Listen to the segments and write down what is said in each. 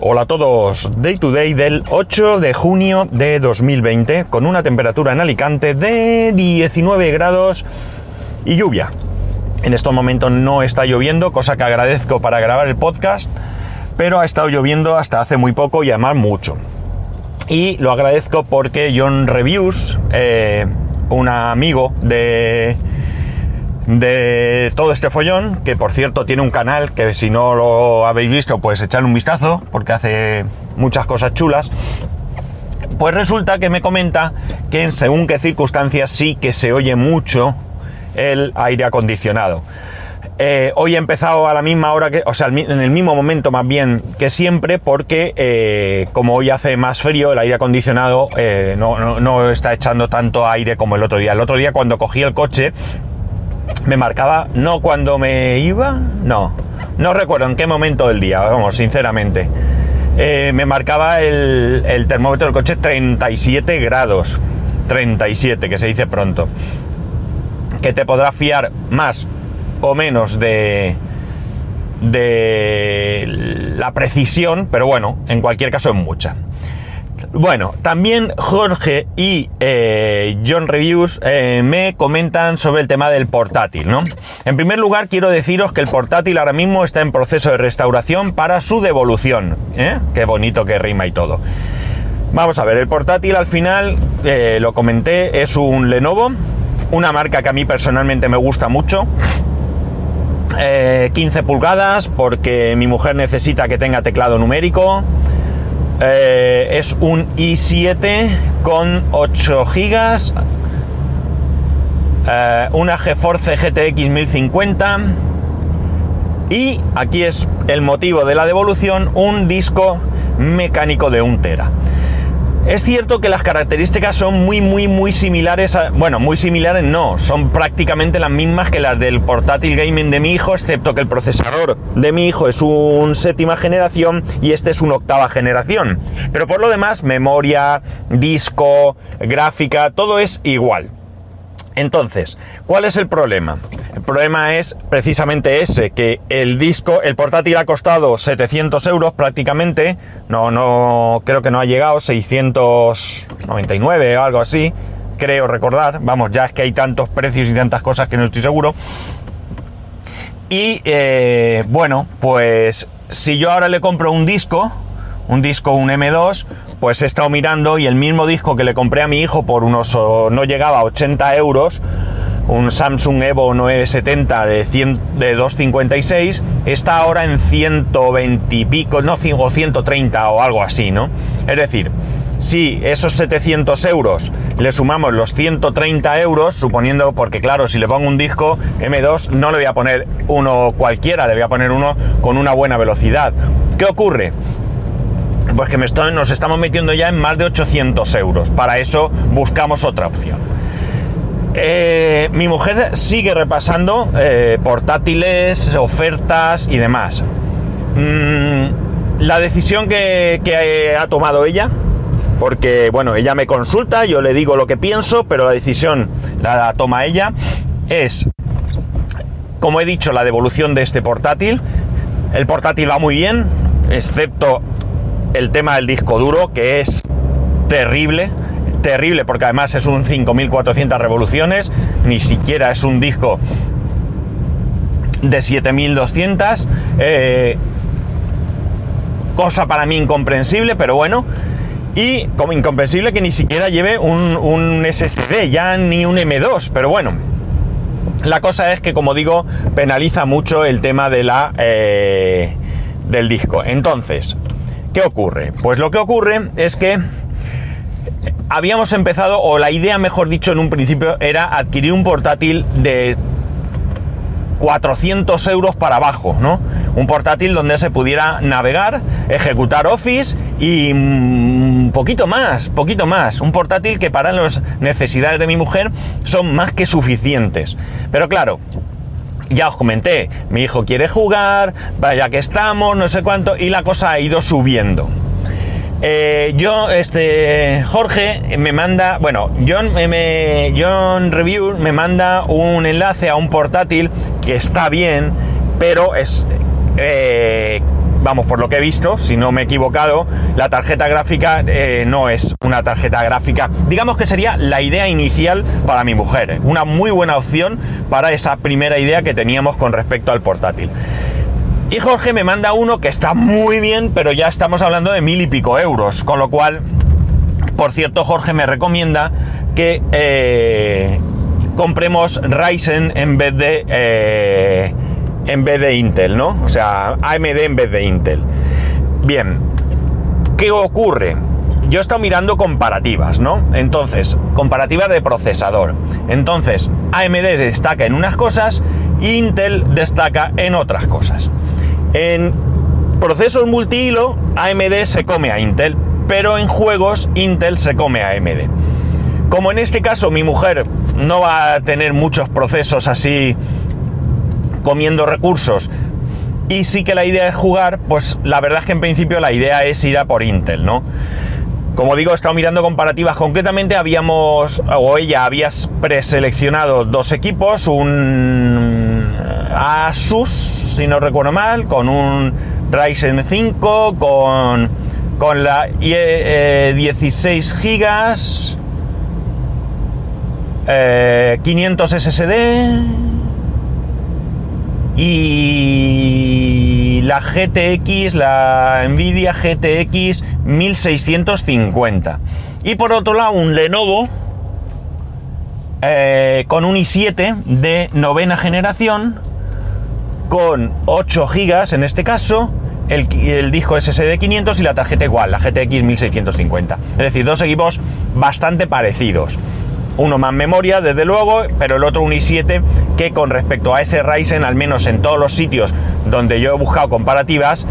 Hola a todos, Day to Day del 8 de junio de 2020 con una temperatura en Alicante de 19 grados y lluvia. En estos momentos no está lloviendo, cosa que agradezco para grabar el podcast, pero ha estado lloviendo hasta hace muy poco y además mucho. Y lo agradezco porque John Reviews, eh, un amigo de de todo este follón, que por cierto tiene un canal que si no lo habéis visto, pues echarle un vistazo, porque hace muchas cosas chulas. Pues resulta que me comenta que en según qué circunstancias sí que se oye mucho el aire acondicionado. Eh, hoy he empezado a la misma hora que, o sea, en el mismo momento más bien que siempre, porque eh, como hoy hace más frío, el aire acondicionado eh, no, no está echando tanto aire como el otro día. El otro día cuando cogí el coche, me marcaba, no cuando me iba, no, no recuerdo en qué momento del día, vamos, sinceramente. Eh, me marcaba el, termómetro del coche 37 grados, 37, que se dice pronto. Que te podrás fiar más o menos de, de la precisión, pero bueno, en cualquier caso es mucha. Bueno, también Jorge y eh, John Reviews eh, me comentan sobre el tema del portátil, ¿no? En primer lugar, quiero deciros que el portátil ahora mismo está en proceso de restauración para su devolución. ¿eh? Qué bonito que rima y todo. Vamos a ver, el portátil al final, lo comenté, es un Lenovo, una marca que a mí personalmente me gusta mucho. 15 pulgadas porque mi mujer necesita que tenga teclado numérico. Eh, es un i7 con 8 GB, eh, una GeForce GTX 1050 y aquí es el motivo de la devolución, un disco mecánico de 1 tera. Es cierto que las características son muy, muy, muy similares a, Bueno, muy similares no, son prácticamente las mismas que las del portátil gaming de mi hijo, excepto que el procesador de mi hijo es un séptima generación y este es un octava generación. Pero por lo demás, memoria, disco, gráfica, todo es igual. Entonces, ¿cuál es el problema? El problema es precisamente ese, que el disco, el portátil ha costado 700 euros prácticamente, no, no, creo que no ha llegado, 699 o algo así, creo recordar, vamos, ya es que hay tantos precios y tantas cosas que no estoy seguro. Y eh, bueno, pues si yo ahora le compro un disco, un disco, un M2, pues he estado mirando y el mismo disco que le compré a mi hijo por unos, no llegaba a 80 euros, un Samsung Evo 970 de, 100, de 256, está ahora en 120 y pico, no, o 130 o algo así, ¿no? Es decir, si esos 700 euros le sumamos los 130 euros, suponiendo, porque claro, si le pongo un disco M2, no le voy a poner uno cualquiera, le voy a poner uno con una buena velocidad. ¿Qué ocurre? Pues que nos estamos metiendo ya en más de 800 euros. Para eso buscamos otra opción. Eh, mi mujer sigue repasando eh, portátiles, ofertas y demás. Mm, la decisión que, que ha tomado ella, porque bueno, ella me consulta, yo le digo lo que pienso, pero la decisión la toma ella, es, como he dicho, la devolución de este portátil. El portátil va muy bien, excepto el tema del disco duro, que es terrible, terrible, porque además es un 5400 revoluciones, ni siquiera es un disco de 7200. Eh, cosa para mí incomprensible, pero bueno. Y como incomprensible que ni siquiera lleve un, SSD, ya ni un M2, pero bueno. La cosa es que, como digo, penaliza mucho el tema de la, eh, del disco. Entonces, ¿Qué ocurre? Pues lo que ocurre es que habíamos empezado, o la idea, mejor dicho, en un principio era adquirir un portátil de 400 euros para abajo, ¿no? Un portátil donde se pudiera navegar, ejecutar Office y un poquito más, poquito más. Un portátil que para las necesidades de mi mujer son más que suficientes. Pero claro, ya os comenté, mi hijo quiere jugar, vaya que estamos, no sé cuánto, y la cosa ha ido subiendo. Eh, yo, este, Jorge me manda, bueno, John, me, John Review me manda un enlace a un portátil que está bien, pero es, eh, vamos, por lo que he visto, si no me he equivocado, la tarjeta gráfica eh, no es una tarjeta gráfica. Digamos que sería la idea inicial para mi mujer. Una muy buena opción para esa primera idea que teníamos con respecto al portátil. Y Jorge me manda uno que está muy bien, pero ya estamos hablando de mil y pico euros. Con lo cual, por cierto, Jorge me recomienda que eh, compremos Ryzen en vez de eh, en vez de Intel, ¿no? O sea, AMD en vez de Intel. Bien, ¿qué ocurre? Yo he estado mirando comparativas, ¿no? Entonces, comparativas de procesador. Entonces, AMD destaca en unas cosas Intel destaca en otras cosas. En procesos multihilo, AMD se come a Intel, pero en juegos Intel se come a AMD. Como en este caso mi mujer no va a tener muchos procesos así comiendo recursos y sí que la idea es jugar, pues la verdad es que en principio la idea es ir a por Intel, ¿no? Como digo, he estado mirando comparativas. Concretamente habíamos, o ella había preseleccionado dos equipos, un Asus, si no recuerdo mal, con un Ryzen 5, con, con la 16 GB, 500 SSD y la GTX, la Nvidia GTX 1650. Y por otro lado, un Lenovo eh, con un i7 de novena generación, con 8 GB en este caso, el, el, disco SSD 500 y la tarjeta igual, la GTX 1650. Es decir, dos equipos bastante parecidos uno más memoria, desde luego, pero el otro un i7 que con respecto a ese Ryzen, al menos en todos los sitios donde yo he buscado comparativas,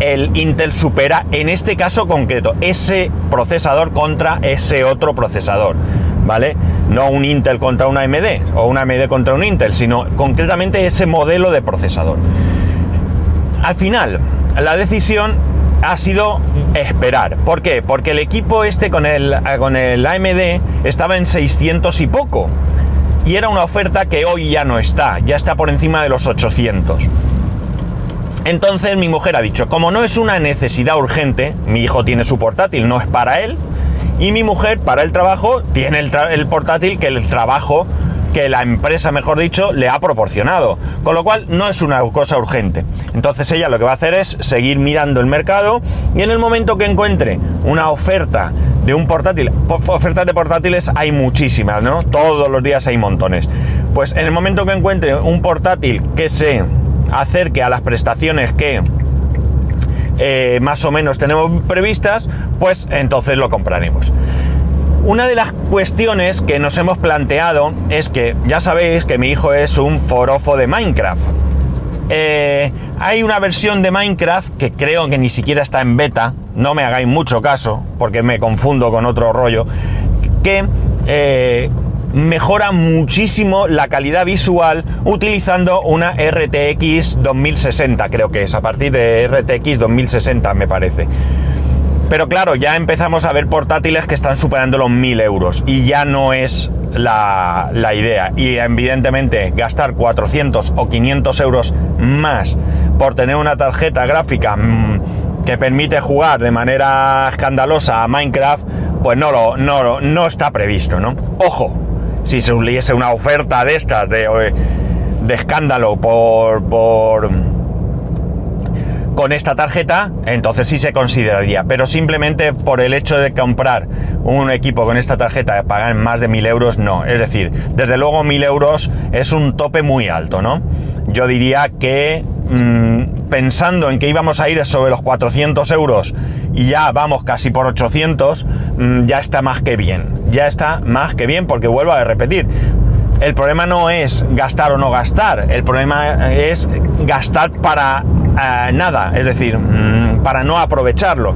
el Intel supera en este caso concreto ese procesador contra ese otro procesador, ¿vale? No un Intel contra una AMD o una AMD contra un Intel, sino concretamente ese modelo de procesador. Al final, la decisión ha sido esperar. ¿Por qué? Porque el equipo este con el, con el AMD estaba en 600 y poco. Y era una oferta que hoy ya no está, ya está por encima de los 800. Entonces mi mujer ha dicho, como no es una necesidad urgente, mi hijo tiene su portátil, no es para él, y mi mujer para el trabajo tiene el, el portátil que el trabajo que la empresa, mejor dicho, le ha proporcionado. Con lo cual no es una cosa urgente. Entonces ella lo que va a hacer es seguir mirando el mercado y en el momento que encuentre una oferta de un portátil, ofertas de portátiles hay muchísimas, ¿no? Todos los días hay montones. Pues en el momento que encuentre un portátil que se acerque a las prestaciones que eh, más o menos tenemos previstas, pues entonces lo compraremos. Una de las cuestiones que nos hemos planteado es que ya sabéis que mi hijo es un forofo de Minecraft. Eh, hay una versión de Minecraft que creo que ni siquiera está en beta, no me hagáis mucho caso, porque me confundo con otro rollo, que eh, mejora muchísimo la calidad visual utilizando una RTX 2060, creo que es, a partir de RTX 2060 me parece. Pero claro, ya empezamos a ver portátiles que están superando los 1000 euros y ya no es la, idea. Y evidentemente gastar 400 o 500 euros más por tener una tarjeta gráfica mm, que permite jugar de manera escandalosa a Minecraft, pues no, lo, no, no está previsto, ¿no? Ojo, si se hubiese una oferta de estas de, de escándalo por, por con esta tarjeta, entonces sí se consideraría. Pero simplemente por el hecho de comprar un equipo con esta tarjeta, pagar más de mil euros, no. Es decir, desde luego mil euros es un tope muy alto, ¿no? Yo diría que mm, pensando en que íbamos a ir sobre los 400 euros y ya vamos casi por 800, mm, ya está más que bien. Ya está más que bien porque vuelvo a repetir. El problema no es gastar o no gastar, el problema es gastar para nada, es decir, mm, para no aprovecharlo.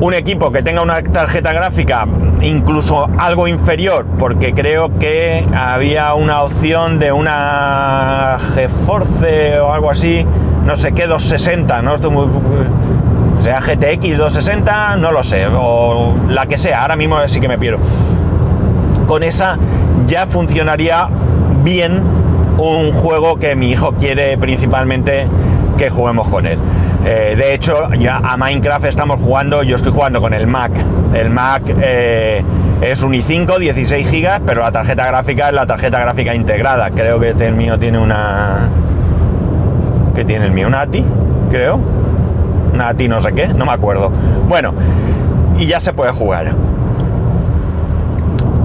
Un equipo que tenga una tarjeta gráfica incluso algo inferior, porque creo que había una opción de una GeForce o algo así, no sé qué, 260, no estoy sea GTX 260, no lo sé, o la que sea, ahora mismo sí que me pierdo. Con esa ya funcionaría bien un juego que mi hijo quiere principalmente que juguemos con él. Eh, de hecho, ya a Minecraft estamos jugando, yo estoy jugando con el Mac. El Mac eh, es un i5, 16 GB, pero la tarjeta gráfica es la tarjeta gráfica integrada. Creo que el mío tiene una... ¿Qué tiene el mío? ¿Una ATI? Creo. Una ATI no sé qué, no me acuerdo. Bueno, y ya se puede jugar.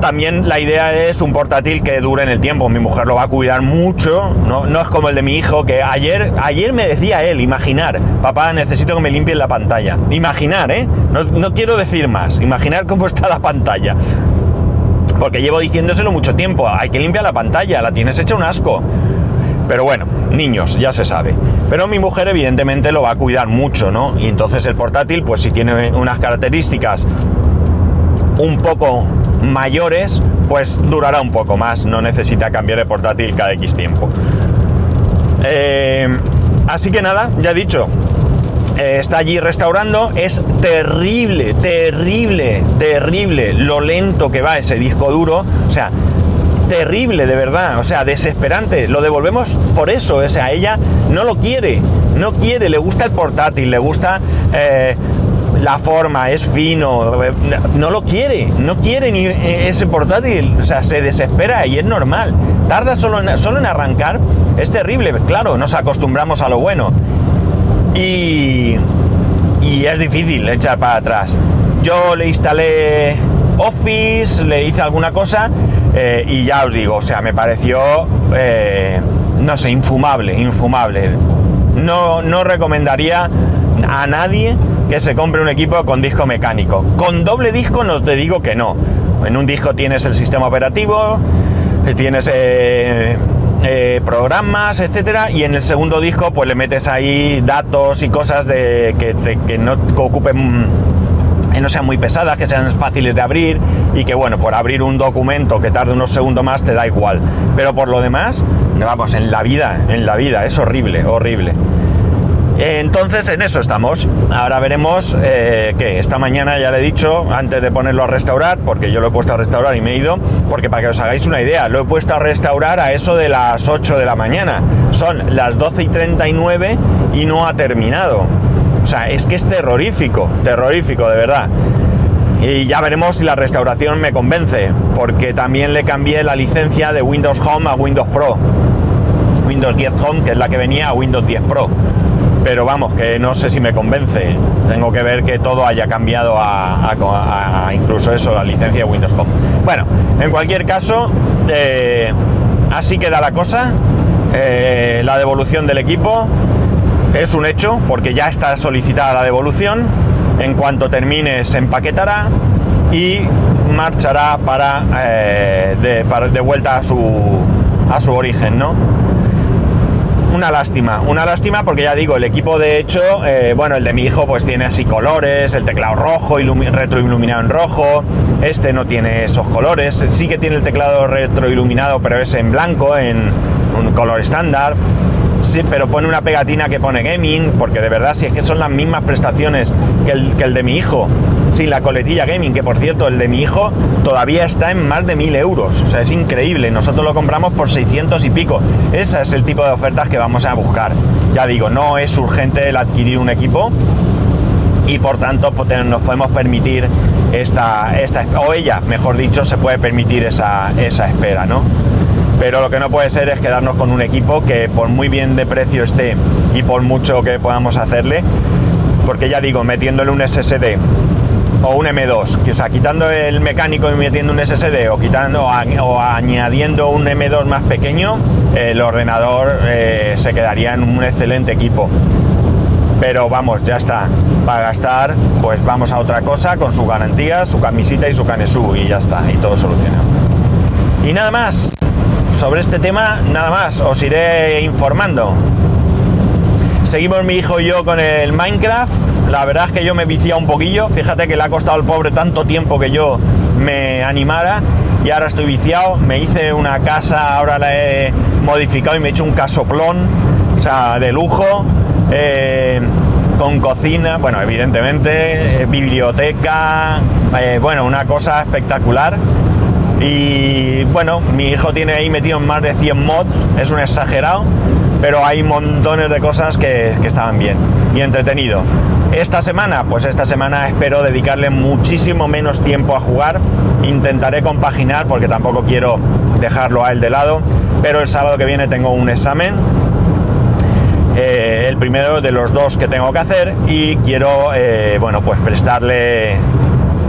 También la idea es un portátil que dure en el tiempo. Mi mujer lo va a cuidar mucho. No, no es como el de mi hijo, que ayer, ayer me decía él, imaginar, papá, necesito que me limpien la pantalla. Imaginar, ¿eh? No, no quiero decir más. Imaginar cómo está la pantalla. Porque llevo diciéndoselo mucho tiempo. Hay que limpiar la pantalla, la tienes hecha un asco. Pero bueno, niños, ya se sabe. Pero mi mujer evidentemente lo va a cuidar mucho, ¿no? Y entonces el portátil, pues si tiene unas características un poco mayores, pues durará un poco más, no necesita cambiar de portátil cada X tiempo. Eh, así que nada, ya dicho, eh, está allí restaurando, es terrible, terrible, terrible lo lento que va ese disco duro, o sea, terrible de verdad, o sea, desesperante, lo devolvemos por eso, o sea, ella no lo quiere, no quiere, le gusta el portátil, le gusta... Eh, la forma, es fino, no lo quiere, no quiere ni ese portátil, o sea, se desespera y es normal. Tarda solo en, solo en arrancar, es terrible, claro, nos acostumbramos a lo bueno. Y, y es difícil echar para atrás. Yo le instalé Office, le hice alguna cosa eh, y ya os digo, o sea, me pareció, eh, no sé, infumable, infumable. No, no recomendaría a nadie que se compre un equipo con disco mecánico. Con doble disco no te digo que no. En un disco tienes el sistema operativo, eh, tienes eh, eh, programas, etcétera, y en el segundo disco pues le metes ahí datos y cosas de, que, no ocupen que no sean muy pesadas, que sean fáciles de abrir y que bueno, por abrir un documento que tarde unos segundos más te da igual. Pero por lo demás, vamos, en la vida, en la vida, es horrible, horrible. Entonces en eso estamos. Ahora veremos eh, que esta mañana ya le he dicho, antes de ponerlo a restaurar, porque yo lo he puesto a restaurar y me he ido, porque para que os hagáis una idea, lo he puesto a restaurar a eso de las 8 de la mañana. Son las 12 y 39 y no ha terminado. O sea, es que es terrorífico, terrorífico, de verdad. Y ya veremos si la restauración me convence, porque también le cambié la licencia de Windows Home a Windows Pro. Windows 10 Home, que es la que venía, a Windows 10 Pro pero vamos, que no sé si me convence. Tengo que ver que todo haya cambiado a, incluso eso, la licencia de Windows Home. Bueno, en cualquier caso, eh, así queda la cosa. Eh, la devolución del equipo es un hecho, porque ya está solicitada la devolución. En cuanto termine, se empaquetará y marchará para, eh, de, de vuelta a su, a su origen, ¿no? Una lástima, una lástima porque ya digo, el equipo de hecho, eh, bueno, el de mi hijo pues tiene así colores, el teclado rojo, retroiluminado en rojo, este no tiene esos colores, sí que tiene el teclado retroiluminado pero es en blanco, en un color estándar, sí, pero pone una pegatina que pone gaming, porque de verdad si es que son las mismas prestaciones que el, que el de mi hijo, sin la coletilla gaming, que por cierto el de mi hijo todavía está en más de 1000 euros. O sea, es increíble. Nosotros lo compramos por 600 y pico. Ese es el tipo de ofertas que vamos a buscar. Ya digo, no es urgente el adquirir un equipo y por tanto pues, nos podemos permitir esta, esta, o ella, mejor dicho, se puede permitir esa, esa espera, ¿no? Pero lo que no puede ser es quedarnos con un equipo que por muy bien de precio esté y por mucho que podamos hacerle, porque ya digo, metiéndole un SSD o un M2, que, o sea, quitando el mecánico y metiendo un SSD o, quitando, o, añadiendo un M2 más pequeño, el ordenador eh, se quedaría en un excelente equipo. Pero vamos, ya está. Para gastar, pues vamos a otra cosa con su garantía, su camisita y su canesú y ya está, y todo solucionado. Y nada más, sobre este tema, nada más, os iré informando. Seguimos mi hijo y yo con el Minecraft la verdad es que yo me viciado un poquillo. Fíjate que le ha costado al pobre tanto tiempo que yo me animara y ahora estoy viciado. Me hice una casa, ahora la he modificado y me he hecho un casoplón, o sea, de lujo, eh, con cocina, bueno, evidentemente, eh, biblioteca, eh, bueno, una cosa espectacular. Y bueno, mi hijo tiene ahí metido más de 100 mods, es un exagerado, pero hay montones de cosas que, que estaban bien y entretenido. Esta semana, pues esta semana espero dedicarle muchísimo menos tiempo a jugar. Intentaré compaginar porque tampoco quiero dejarlo a él de lado. Pero el sábado que viene tengo un examen. eh, el primero de los dos que tengo que hacer y quiero, eh, bueno, pues prestarle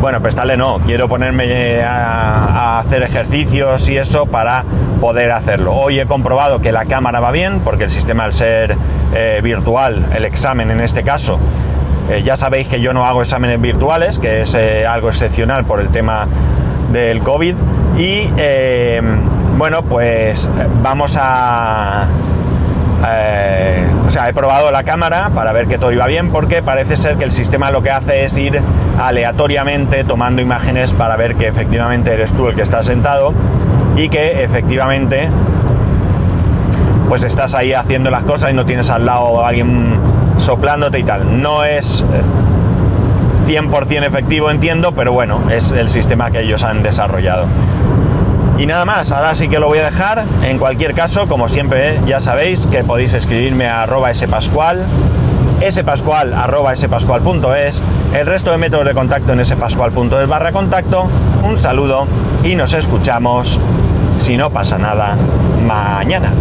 bueno, prestarle no, quiero ponerme a, a, hacer ejercicios y eso para poder hacerlo. Hoy he comprobado que la cámara va bien, porque el sistema al ser eh, virtual, el examen en este caso, eh, ya sabéis que yo no hago exámenes virtuales, que es eh, algo excepcional por el tema del COVID. Y eh, bueno, pues vamos a... Eh, o sea, he probado la cámara para ver que todo iba bien porque parece ser que el sistema lo que hace es ir aleatoriamente tomando imágenes para ver que efectivamente eres tú el que está sentado y que efectivamente pues estás ahí haciendo las cosas y no tienes al lado a alguien soplándote y tal. No es 100% efectivo, entiendo, pero bueno, es el sistema que ellos han desarrollado. Y nada más, ahora sí que lo voy a dejar. En cualquier caso, como siempre, ya sabéis que podéis escribirme a arroba spascual, spascual arroba spascual.es, el resto de métodos de contacto en spascual.es barra contacto. Un saludo y nos escuchamos, si no pasa nada, mañana.